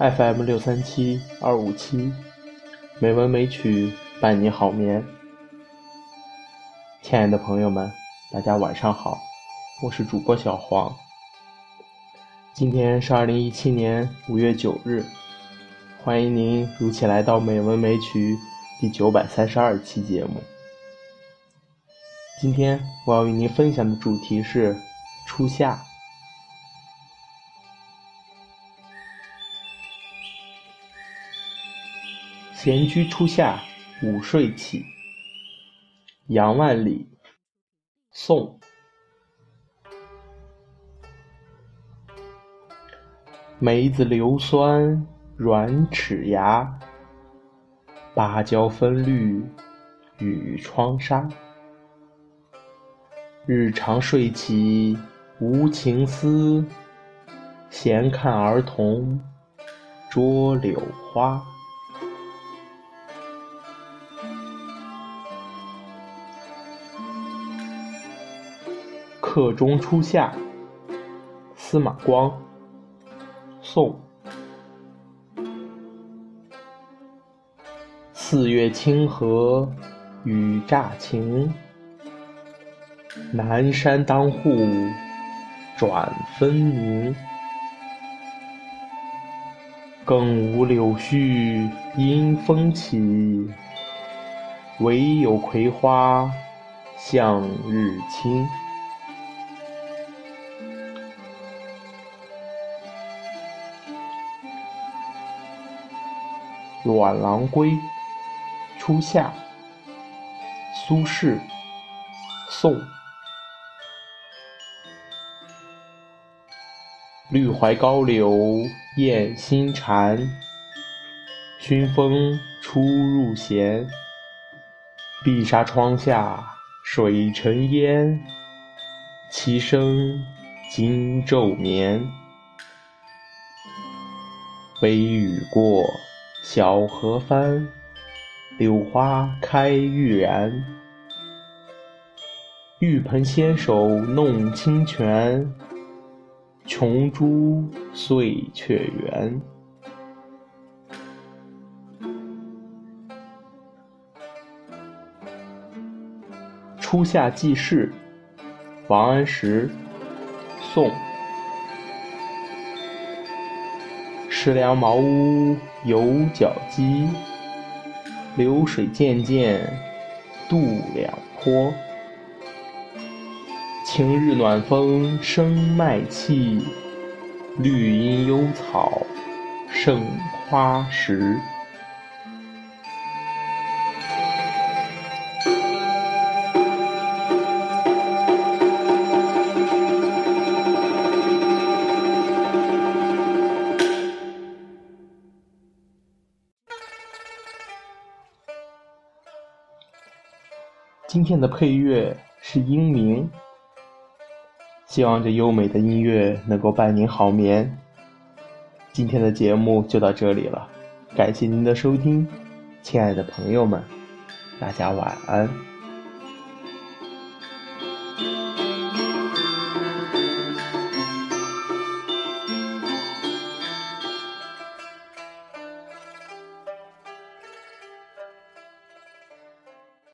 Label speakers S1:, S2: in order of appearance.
S1: FM 六三七二五七，美文美曲伴你好眠。亲爱的朋友们，大家晚上好，我是主播小黄。今天是二零一七年五月九日，欢迎您如期来到《美文美曲》第九百三十二期节目。今天我要与您分享的主题是初夏。闲居初夏，午睡起。杨万里，宋。梅子硫酸软齿牙，芭蕉分绿与窗纱。日长睡起无情思，闲看儿童捉柳花。客中初夏，司马光，宋。四月清河雨乍晴，南山当户转分明。更无柳絮因风起，惟有葵花向日倾。《阮郎归》初夏，苏轼，宋。绿槐高柳燕新蝉，熏风初入弦。碧纱窗下水沉烟，其声惊昼眠。微雨过。小荷翻，柳花开欲燃。玉盆纤手弄清泉，琼珠碎却圆。初夏记事，王安石，宋。石梁茅屋有脚鸡，流水溅溅渡两坡。晴日暖风生麦气，绿阴幽草胜花时。今天的配乐是英明，希望这优美的音乐能够伴您好眠。今天的节目就到这里了，感谢您的收听，亲爱的朋友们，大家晚安。